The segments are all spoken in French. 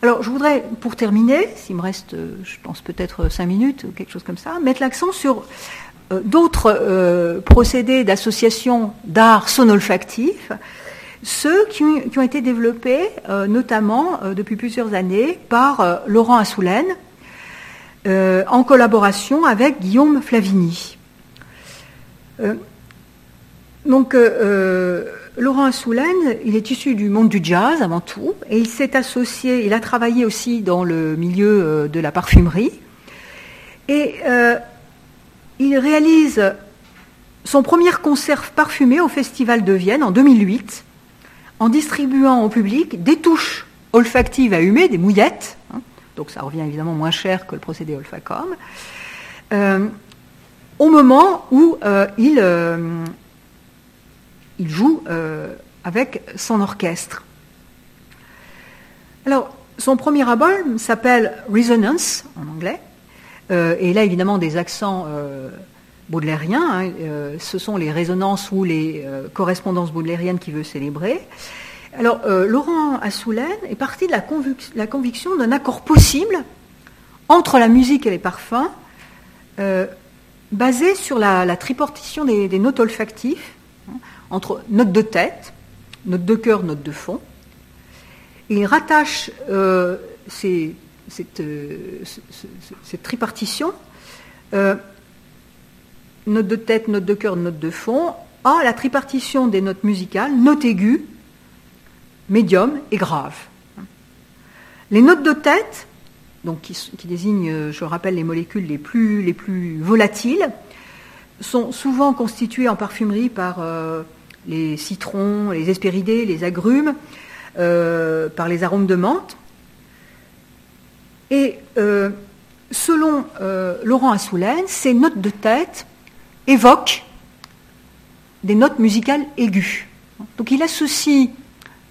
Alors, je voudrais, pour terminer, s'il me reste, euh, je pense peut-être cinq minutes ou quelque chose comme ça, mettre l'accent sur euh, d'autres euh, procédés d'association d'art sonolfactif, ceux qui ont, été développés notamment depuis plusieurs années par Laurent Assoulaine, en collaboration avec Guillaume Flavini. donc, Laurent Assoulaine, il est issu du monde du jazz avant tout, et il s'est associé, il a travaillé aussi dans le milieu euh, de la parfumerie, et euh, il réalise son premier concert parfumé au Festival de Vienne en 2008, en distribuant au public des touches olfactives à humer, des mouillettes, hein, donc ça revient évidemment moins cher que le procédé Olfacom, euh, au moment où il il joue euh, avec son orchestre. Alors, son premier album s'appelle Resonance en anglais, euh, et là évidemment des accents euh, baudelairiens. Hein, ce sont les résonances ou les correspondances baudelairiennes qu'il veut célébrer. Alors, Laurent Assoulen est parti de la, conviction d'un accord possible entre la musique et les parfums, basé sur la, tripartition des, des notes olfactives entre note de tête, note de cœur, note de fond. il rattache euh, euh, cette, tripartition, euh, note de tête, note de cœur, note de fond, à la tripartition des notes musicales, note aiguë, médium et grave. Les notes de tête, qui, désignent, je rappelle, les molécules les plus volatiles, sont souvent constituées en parfumerie par les citrons, les hespéridés, les agrumes, euh, par les arômes de menthe. Et euh, selon euh, Laurent Assoulen, ces notes de tête évoquent des notes musicales aiguës. Donc il associe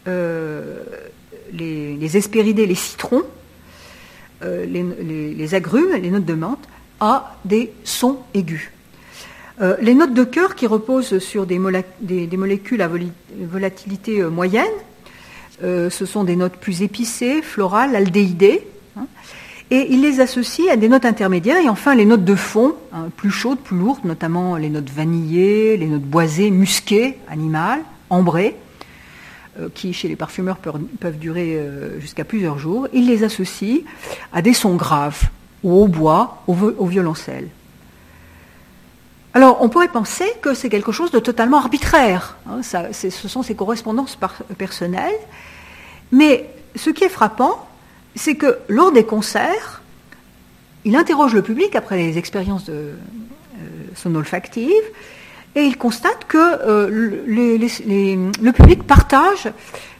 les, les, hespéridés, les citrons, les agrumes, les notes de menthe, à des sons aigus. Euh, les notes de cœur qui reposent sur des, molécules à volatilité euh, moyenne, euh, ce sont des notes plus épicées, florales, aldéhydées, hein. et il les associe à des notes intermédiaires, et enfin les notes de fond, hein, plus chaudes, plus lourdes, notamment les notes vanillées, les notes boisées, musquées, animales, ambrées, qui chez les parfumeurs peuvent, durer jusqu'à plusieurs jours. Il les associe à des sons graves, ou au bois, au violoncelle. Alors, on pourrait penser que c'est quelque chose de totalement arbitraire. Hein, ce sont ses correspondances personnelles. Mais ce qui est frappant, c'est que lors des concerts, il interroge le public après les expériences de, euh, sonolfactives et il constate que euh, le public partage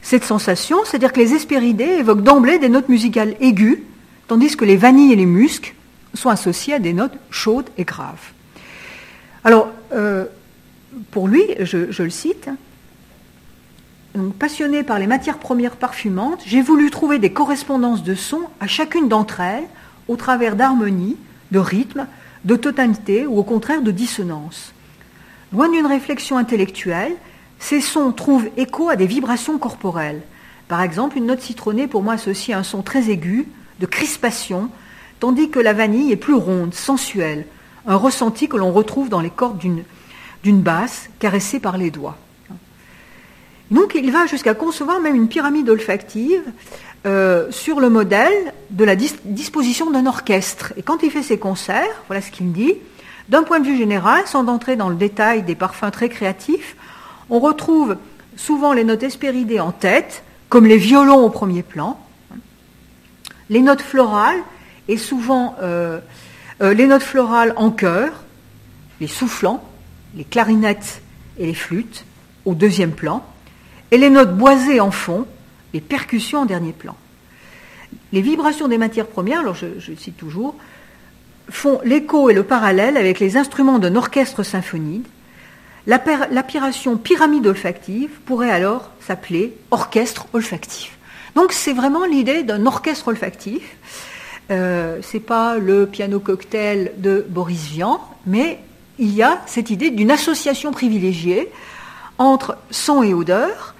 cette sensation, c'est-à-dire que les espéridés évoquent d'emblée des notes musicales aiguës, tandis que les vanilles et les muscs sont associés à des notes chaudes et graves. Euh, pour lui, je, le cite, passionné par les matières premières parfumantes, j'ai voulu trouver des correspondances de sons à chacune d'entre elles au travers d'harmonie, de rythme, de totalité ou au contraire de dissonance. Loin d'une réflexion intellectuelle, ces sons trouvent écho à des vibrations corporelles. Par exemple, une note citronnée pour moi associe un son très aigu, de crispation, tandis que la vanille est plus ronde, sensuelle, un ressenti que l'on retrouve dans les cordes d'une basse caressée par les doigts. Donc il va jusqu'à concevoir même une pyramide olfactive euh, sur le modèle de la disposition d'un orchestre. Et quand il fait ses concerts, voilà ce qu'il dit, d'un point de vue général, sans entrer dans le détail des parfums très créatifs, on retrouve souvent les notes espéridées en tête, comme les violons au premier plan, les notes florales, et souvent euh, euh, les notes florales en chœur, les soufflants, les clarinettes et les flûtes au deuxième plan, et les notes boisées en fond, les percussions en dernier plan. Les vibrations des matières premières, alors je, cite toujours, font l'écho et le parallèle avec les instruments d'un orchestre symphonique. L'aspiration pyramide olfactive pourrait alors s'appeler orchestre olfactif. Donc c'est vraiment l'idée d'un orchestre olfactif euh, c'est pas le piano cocktail de Boris Vian, mais il y a cette idée d'une association privilégiée entre son et odeur.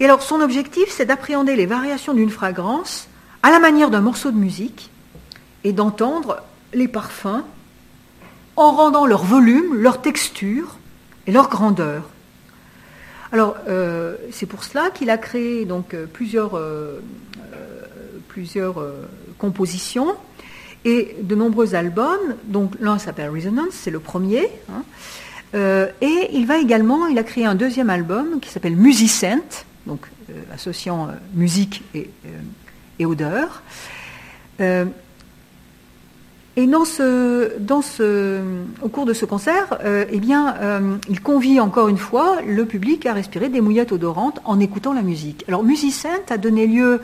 Et alors son objectif, c'est d'appréhender les variations d'une fragrance à la manière d'un morceau de musique et d'entendre les parfums en rendant leur volume, leur texture et leur grandeur. Alors, euh, c'est pour cela qu'il a créé donc euh, plusieurs, euh, plusieurs compositions et de nombreux albums. Donc, l'un s'appelle Resonance, c'est le premier. Hein. et il va également, il a créé un deuxième album qui s'appelle Musicent, donc associant musique et, odeur. Et dans ce, dans ce, au cours de ce concert, euh, eh bien, euh, il convie encore une fois le public à respirer des mouillettes odorantes en écoutant la musique. Alors, Musicent a donné lieu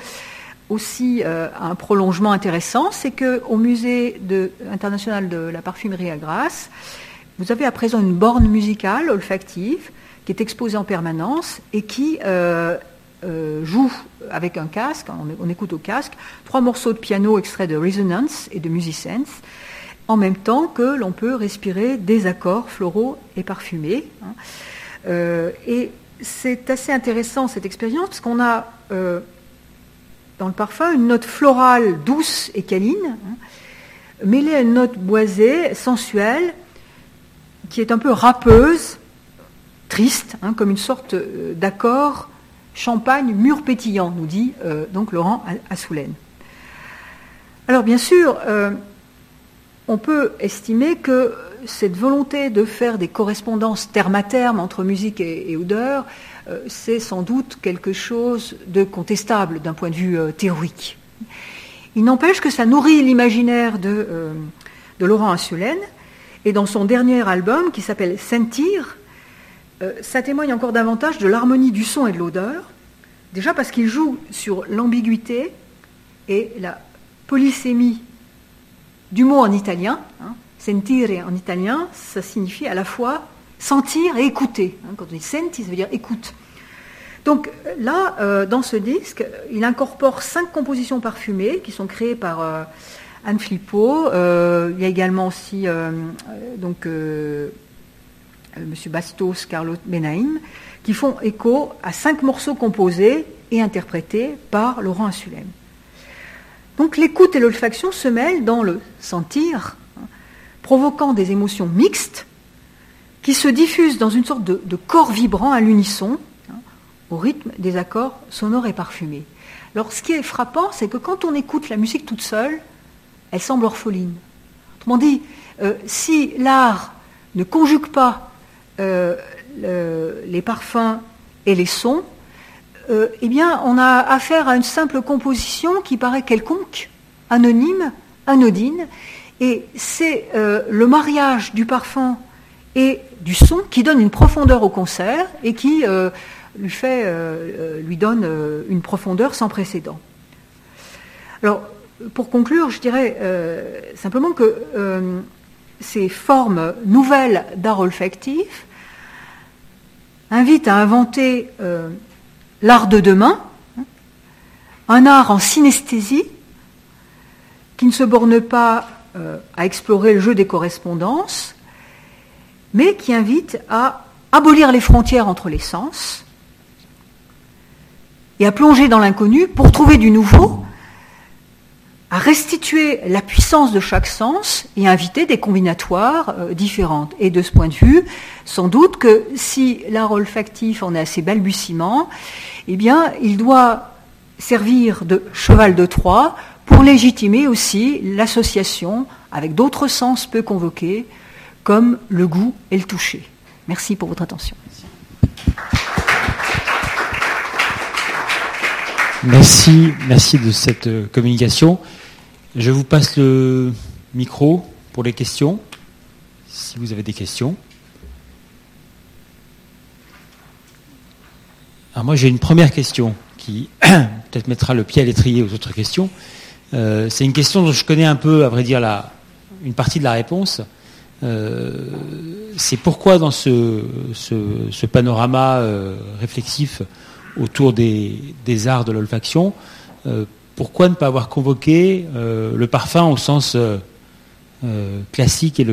aussi euh, un prolongement intéressant, c'est qu'au musée international de la parfumerie à Grasse, vous avez à présent une borne musicale olfactive qui est exposée en permanence et qui euh, joue avec un casque, on, écoute au casque, trois morceaux de piano extraits de Resonance et de Musisense, en même temps que l'on peut respirer des accords floraux et parfumés. Hein. Euh, et c'est assez intéressant cette expérience parce qu'on a euh, dans le parfum une note florale douce et câline, hein, mêlée à une note boisée, sensuelle, qui est un peu râpeuse, triste, hein, comme une sorte d'accord champagne mûr pétillant, nous dit euh, donc Laurent Assoulen. Alors bien sûr, euh, on peut estimer que cette volonté de faire des correspondances terme à terme entre musique et, odeur, euh, c'est sans doute quelque chose de contestable d'un point de vue théorique. Il n'empêche que ça nourrit l'imaginaire de, de, Laurent Assoulen, et dans son dernier album qui s'appelle Sentir, euh, ça témoigne encore davantage de l'harmonie du son et de l'odeur. Déjà parce qu'il joue sur l'ambiguïté et la polysémie du mot en italien. Hein. Sentire en italien, ça signifie à la fois sentir et écouter. Hein. Quand on dit senti, ça veut dire écoute. Donc là, euh, dans ce disque, il incorpore cinq compositions parfumées qui sont créées par euh, Anne Flippo. il y a également aussi donc, euh, M. Bastos, Carlo Benaim, qui font écho à cinq morceaux composés et interprétés par Laurent Assulem. Donc l'écoute et l'olfaction se mêlent dans le sentir, hein, provoquant des émotions mixtes qui se diffusent dans une sorte de, corps vibrant à l'unisson, hein, au rythme des accords sonores et parfumés. Alors ce qui est frappant, c'est que quand on écoute la musique toute seule, elle semble orpheline. Autrement dit, euh, si l'art ne conjugue pas euh, les parfums et les sons, euh, eh bien, on a affaire à une simple composition qui paraît quelconque, anonyme, anodine, et c'est le mariage du parfum et du son qui donne une profondeur au concert et qui lui, fait, lui donne une profondeur sans précédent. Alors, pour conclure, je dirais simplement que ces formes nouvelles d'art olfactif invite à inventer euh, l'art de demain, hein, un art en synesthésie qui ne se borne pas euh, à explorer le jeu des correspondances, mais qui invite à abolir les frontières entre les sens et à plonger dans l'inconnu pour trouver du nouveau à restituer la puissance de chaque sens et à inviter des combinatoires euh, différentes. Et de ce point de vue, sans doute que si l'art olfactif en est assez balbutiement, eh bien, il doit servir de cheval de Troie pour légitimer aussi l'association avec d'autres sens peu convoqués, comme le goût et le toucher. Merci pour votre attention. Merci, merci de cette euh, communication. Je vous passe le micro pour les questions, si vous avez des questions. Alors moi j'ai une première question qui peut-être mettra le pied à l'étrier aux autres questions. Euh, c'est une question dont je connais un peu, à vrai dire, la, une partie de la réponse. Euh, c'est pourquoi dans ce, panorama euh, réflexif autour des, arts de l'olfaction, pourquoi ne pas avoir convoqué le parfum au sens classique et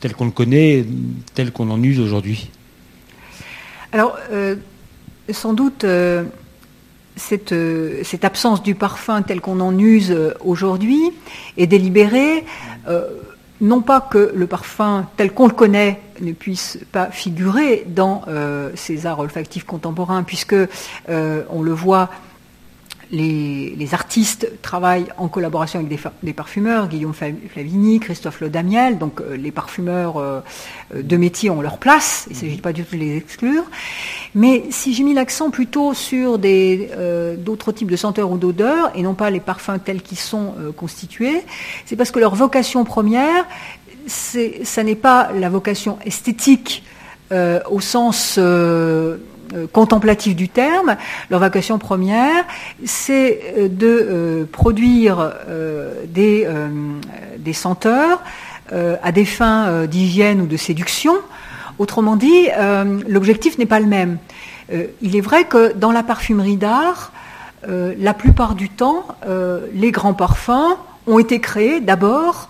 tel qu'on le connaît, tel qu'on en use aujourd'hui? Alors, sans doute, cette, absence du parfum tel qu'on en use aujourd'hui est délibérée non pas que le parfum tel qu'on le connaît ne puisse pas figurer dans euh, ces arts olfactifs contemporains, puisque euh, on le voit les, artistes travaillent en collaboration avec des, parfumeurs, Guillaume Flavini, Christophe Lodamiel, donc euh, les parfumeurs euh, de métier ont leur place, il ne s'agit pas du tout de les exclure. Mais si j'ai mis l'accent plutôt sur euh, d'autres types de senteurs ou d'odeurs, et non pas les parfums tels qu'ils sont constitués, c'est parce que leur vocation première, ça n'est pas la vocation esthétique au sens euh, contemplatif du terme, leur vocation première, c'est euh, de euh, produire des, des, senteurs à des fins d'hygiène ou de séduction. Autrement dit, l'objectif n'est pas le même. il est vrai que dans la parfumerie d'art, la plupart du temps, les grands parfums ont été créés d'abord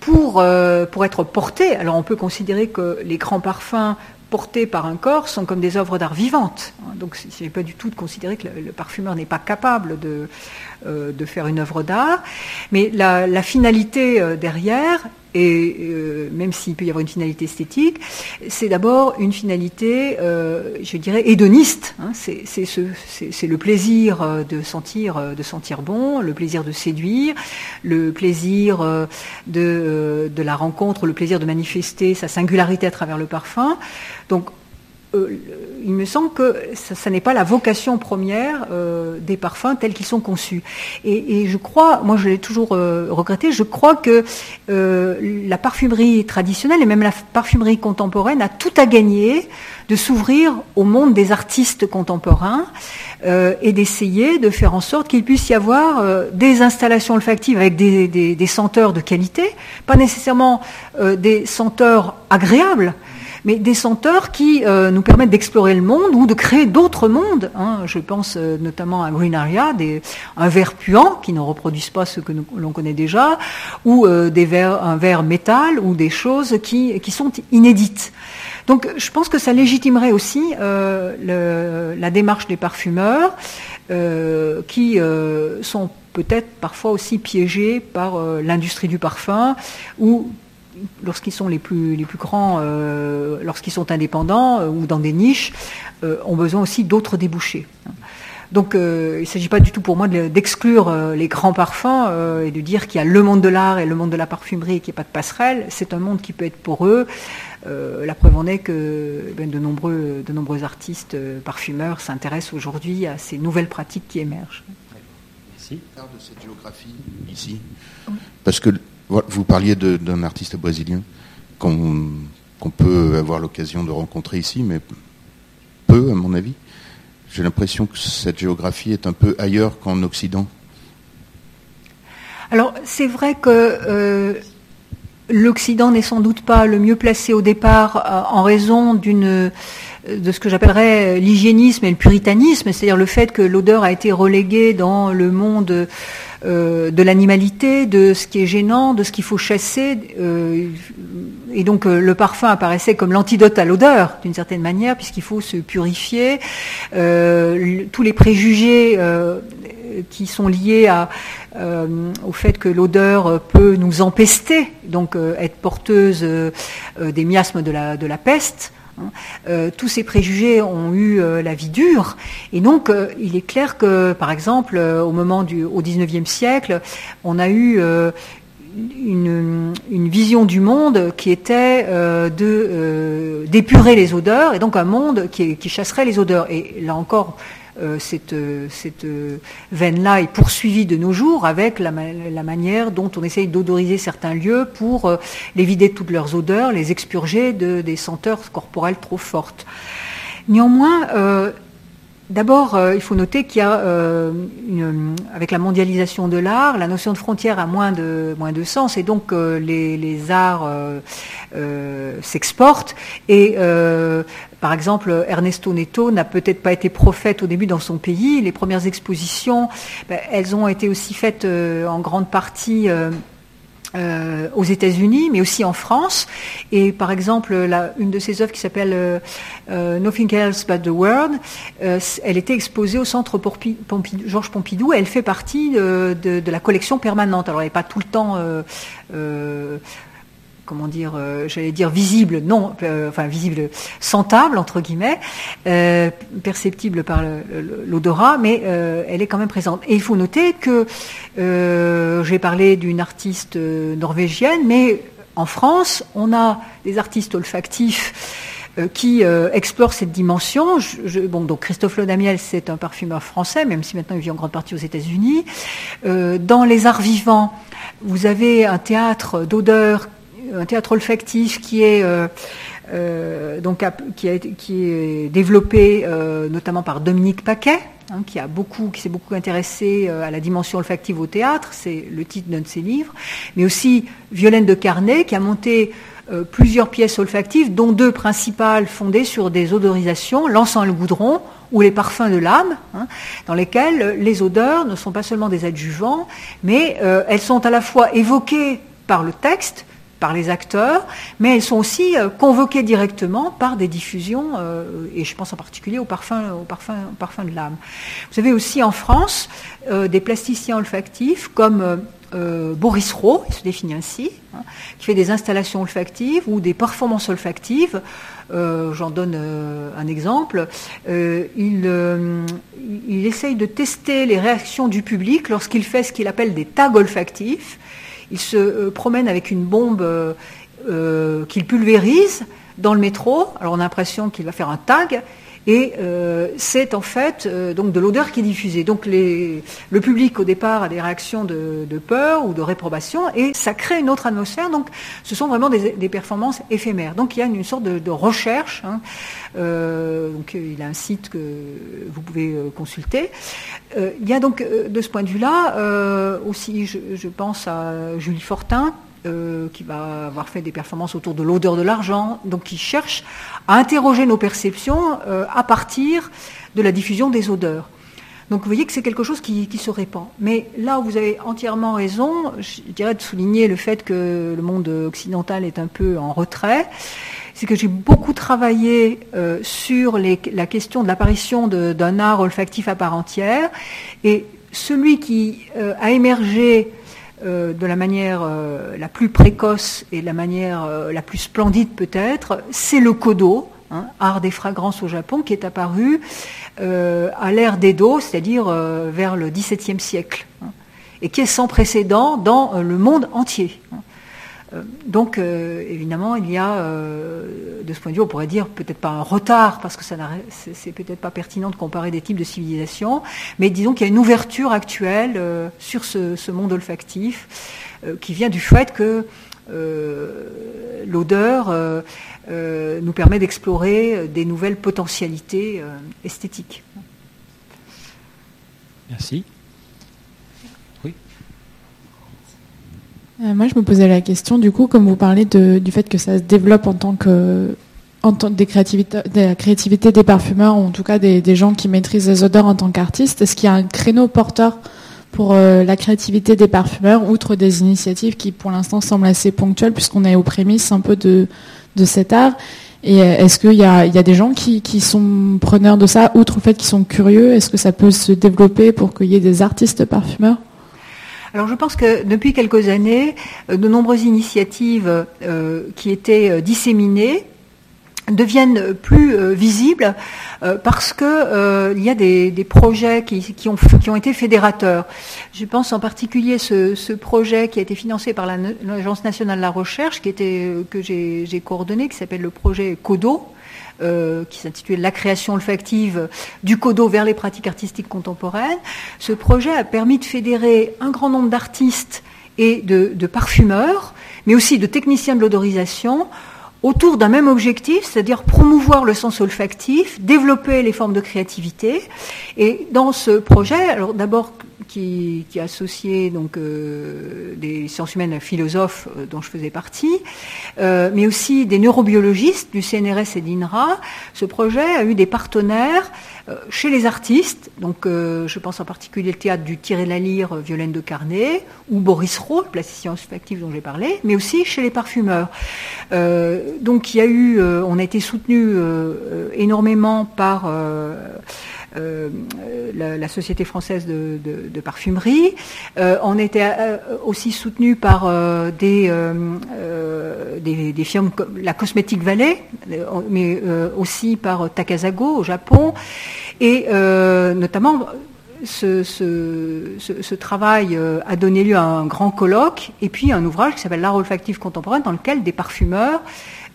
pour, pour être portés. Alors on peut considérer que les grands parfums portés par un corps sont comme des œuvres d'art vivantes. Donc il ne pas du tout de considérer que le, parfumeur n'est pas capable de, de, faire une œuvre d'art. Mais la, finalité euh, derrière, et euh, même s'il peut y avoir une finalité esthétique, c'est d'abord une finalité, je dirais, hédoniste. Hein. c'est le plaisir de sentir, de bon, le plaisir de séduire, le plaisir de, de la rencontre, le plaisir de manifester sa singularité à travers le parfum. Donc euh, il me semble que ça, n'est pas la vocation première euh, des parfums tels qu'ils sont conçus. Et, je crois, moi je l'ai toujours euh, regretté, je crois que la parfumerie traditionnelle et même la parfumerie contemporaine a tout à gagner de s'ouvrir au monde des artistes contemporains et d'essayer de faire en sorte qu'il puisse y avoir des installations olfactives avec des senteurs de qualité, pas nécessairement des senteurs agréables, mais des senteurs qui euh, nous permettent d'explorer le monde ou de créer d'autres mondes. Hein. Je pense euh, notamment à Green Area, un verre puant qui ne reproduisent pas ce que l'on connaît déjà, ou euh, un verre métal ou des choses qui, qui sont inédites. Donc je pense que ça légitimerait aussi la démarche des parfumeurs qui sont peut-être parfois aussi piégés par l'industrie du parfum ou lorsqu'ils sont les plus, les plus grands, euh, lorsqu'ils sont indépendants euh, ou dans des niches, euh, ont besoin aussi d'autres débouchés. Donc il ne s'agit pas du tout pour moi d'exclure les grands parfums et de dire qu'il y a le monde de l'art et le monde de la parfumerie et qu'il n'y a pas de passerelle. C'est un monde qui peut être pour eux. la preuve en est que ben, de, nombreux, de nombreux artistes parfumeurs s'intéressent aujourd'hui à ces nouvelles pratiques qui émergent. Merci. de cette géographie ici, parce que vous parliez d'un artiste brésilien qu'on peut avoir l'occasion de rencontrer ici, mais peu, à mon avis. J'ai l'impression que cette géographie est un peu ailleurs qu'en Occident. Alors, c'est vrai que euh, l'Occident n'est sans doute pas le mieux placé au départ euh, en raison d'une de ce que j'appellerais l'hygiénisme et le puritanisme, c'est-à-dire le fait que l'odeur a été reléguée dans le monde euh, de l'animalité, de ce qui est gênant, de ce qu'il faut chasser. Euh, et donc euh, le parfum apparaissait comme l'antidote à l'odeur, d'une certaine manière, puisqu'il faut se purifier. tous les préjugés qui sont liés au fait que l'odeur peut nous empester, donc être porteuse des miasmes de la peste. Hein. Euh, tous ces préjugés ont eu euh, la vie dure. Et donc, euh, il est clair que, par exemple, au moment du au XIXe siècle, on a eu une, vision du monde qui était de d'épurer les odeurs, et donc un monde qui, chasserait les odeurs. Et là encore, cette, euh, cette euh, veine-là est poursuivie de nos jours avec la, manière dont on essaye d'odoriser certains lieux pour les vider de toutes leurs odeurs, les expurger de, des senteurs corporelles trop fortes. Néanmoins, D'abord, il faut noter qu'il y a, avec la mondialisation de l'art, la notion de frontière a moins de, sens et donc les, les, arts s'exportent et par exemple, Ernesto Neto n'a peut-être pas été prophète au début dans son pays. Les premières expositions, ben, elles ont été aussi faites euh, en grande partie euh, euh, aux États-Unis, mais aussi en France. Et par exemple, une de ses œuvres qui s'appelle euh, Nothing Else But the World, elle était exposée au Centre Georges Pompidou. Et elle fait partie de, de, la collection permanente. Alors, elle n'est pas tout le temps comment dire, euh, j'allais dire visible, non, euh, enfin visible, sentable entre guillemets, euh, perceptible par l'odorat, mais elle est quand même présente. Et il faut noter que j'ai parlé d'une artiste norvégienne, mais en France, on a des artistes olfactifs qui explorent cette dimension. bon, donc Christophe Lodamiel, c'est un parfumeur français, même si maintenant il vit en grande partie aux États-Unis. dans les arts vivants, vous avez un théâtre d'odeur un théâtre olfactif qui est euh, euh, donc qui, est développé euh, notamment par Dominique Paquet, hein, qui a beaucoup, qui s'est beaucoup intéressé à la dimension olfactive au théâtre, c'est le titre d'un de ses livres, mais aussi Violaine de Carnet, qui a monté plusieurs pièces olfactives, dont deux principales fondées sur des odorisations, l'encens et le goudron, ou les parfums de l'âme, hein, dans lesquels les odeurs ne sont pas seulement des adjuvants, mais elles sont à la fois évoquées par le texte, par les acteurs, mais elles sont aussi euh, convoquées directement par des diffusions, euh, et je pense en particulier au parfum, de l'âme. Vous avez aussi en France euh, des plasticiens olfactifs comme Boris Rowe, il se définit ainsi, hein, qui fait des installations olfactives ou des performances olfactives. J'en donne un exemple. il essaye de tester les réactions du public lorsqu'il fait ce qu'il appelle des tags olfactifs il se euh, promène avec une bombe euh, euh, qu'il pulvérise dans le métro. Alors on a l'impression qu'il va faire un tag. Et c'est en fait donc de l'odeur qui est diffusée. Donc le public au départ a des réactions de, peur ou de réprobation et ça crée une autre atmosphère. Donc ce sont vraiment des, performances éphémères. Donc il y a une, sorte de, recherche. Hein. donc il a un site que vous pouvez consulter. Euh, il y a donc euh, de ce point de vue-là euh, aussi, je, pense à Julie Fortin, qui va avoir fait des performances autour de l'odeur de l'argent, donc qui cherche à interroger nos perceptions à partir de la diffusion des odeurs. Donc vous voyez que c'est quelque chose qui, se répand. Mais là où vous avez entièrement raison, je dirais de souligner le fait que le monde occidental est un peu en retrait c'est que j'ai beaucoup travaillé euh, sur la question de l'apparition d'un art olfactif à part entière. Et celui qui euh, a émergé euh, de la manière la plus précoce et de la manière la plus splendide peut-être, c'est le kodo, hein, art des fragrances au Japon, qui est apparu à l'ère d'Edo, c'est-à-dire vers le XVIIe siècle, hein, et qui est sans précédent dans le monde entier. Hein. Euh, donc, euh, évidemment, il y a, euh, de ce point de vue, on pourrait dire peut-être pas un retard, parce que ça c'est peut-être pas pertinent de comparer des types de civilisations, mais disons qu'il y a une ouverture actuelle sur ce, monde olfactif qui vient du fait que l'odeur nous permet d'explorer des nouvelles potentialités esthétiques. Merci. Euh, moi, je me posais la question, du coup, comme vous parlez du fait que ça se développe en tant que en tant des créativités, de la créativité des parfumeurs, ou en tout cas des, gens qui maîtrisent les odeurs en tant qu'artistes, est-ce qu'il y a un créneau porteur pour euh, la créativité des parfumeurs, outre des initiatives qui, pour l'instant, semblent assez ponctuelles, puisqu'on est aux prémices un peu de, de cet art? Et euh, est-ce qu'il y y a des gens qui, qui sont preneurs de ça, outre le fait qu'ils sont curieux? Est-ce que ça peut se développer pour qu'il y ait des artistes parfumeurs? Alors je pense que depuis quelques années, euh, de nombreuses initiatives euh, qui étaient euh, disséminées deviennent plus visibles parce que il y a des, projets qui, ont, été fédérateurs. Je pense en particulier ce, ce projet qui a été financé par l'Agence nationale de la recherche, que j'ai coordonné, qui s'appelle le projet CODO, euh, qui s'intitulait La création olfactive du codo vers les pratiques artistiques contemporaines. Ce projet a permis de fédérer un grand nombre d'artistes et de, parfumeurs, mais aussi de techniciens de l'odorisation, autour d'un même objectif, c'est-à-dire promouvoir le sens olfactif, développer les formes de créativité. Et dans ce projet, alors d'abord qui, a associé donc euh, des sciences humaines philosophes euh, dont je faisais partie, euh, mais aussi des neurobiologistes du CNRS et d'INRA. Ce projet a eu des partenaires chez les artistes, donc je pense en particulier le théâtre du Tiré la Lyre, Violaine de Carnet, ou Boris Rowe, le plasticien olfactif dont j'ai parlé, mais aussi chez les parfumeurs. Donc il y a eu, on a été soutenu énormément par euh, la, Société française de, parfumerie. Euh, on était euh, aussi soutenu par des, des, firmes comme la Cosmetic Valley, mais aussi par Takasago au Japon, et notamment ce, travail a donné lieu à un grand colloque et puis un ouvrage qui s'appelle L'art olfactif contemporain dans lequel des parfumeurs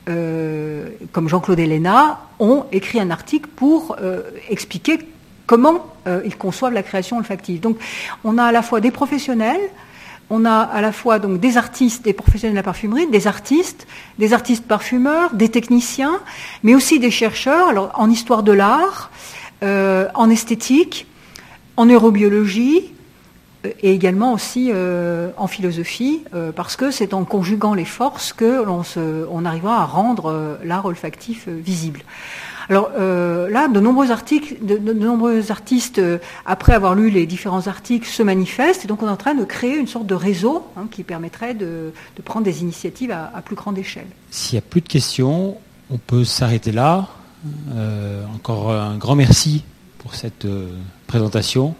euh, comme Jean-Claude Héléna, ont écrit un article pour euh, expliquer comment euh, ils conçoivent la création olfactive. Donc, on a à la fois des professionnels, on a à la fois donc des artistes, des professionnels de la parfumerie, des artistes, des artistes parfumeurs, des techniciens, mais aussi des chercheurs, en histoire de l'art, en esthétique, en neurobiologie, et également aussi euh, en philosophie, euh, parce que c'est en conjuguant les forces que l'on on arrivera à rendre euh, l'art olfactif visible. Alors là, de nombreux articles, de, nombreux artistes, après avoir lu les différents articles, se manifestent, et donc on est en train de créer une sorte de réseau hein, qui permettrait de, prendre des initiatives à, plus grande échelle. S'il n'y a plus de questions, on peut s'arrêter là. encore un grand merci pour cette présentation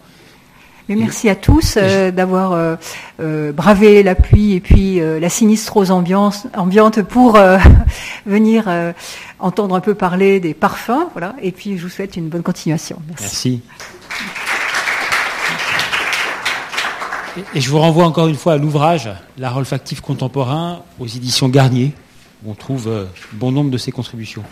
merci à tous euh, d'avoir euh, euh, bravé la pluie et puis la sinistrose ambiance, ambiante pour venir entendre un peu parler des parfums. Voilà. Et puis je vous souhaite une bonne continuation. Merci. Et je vous renvoie encore une fois à l'ouvrage L'art olfactif contemporain aux éditions Garnier, où on trouve bon nombre de ses contributions.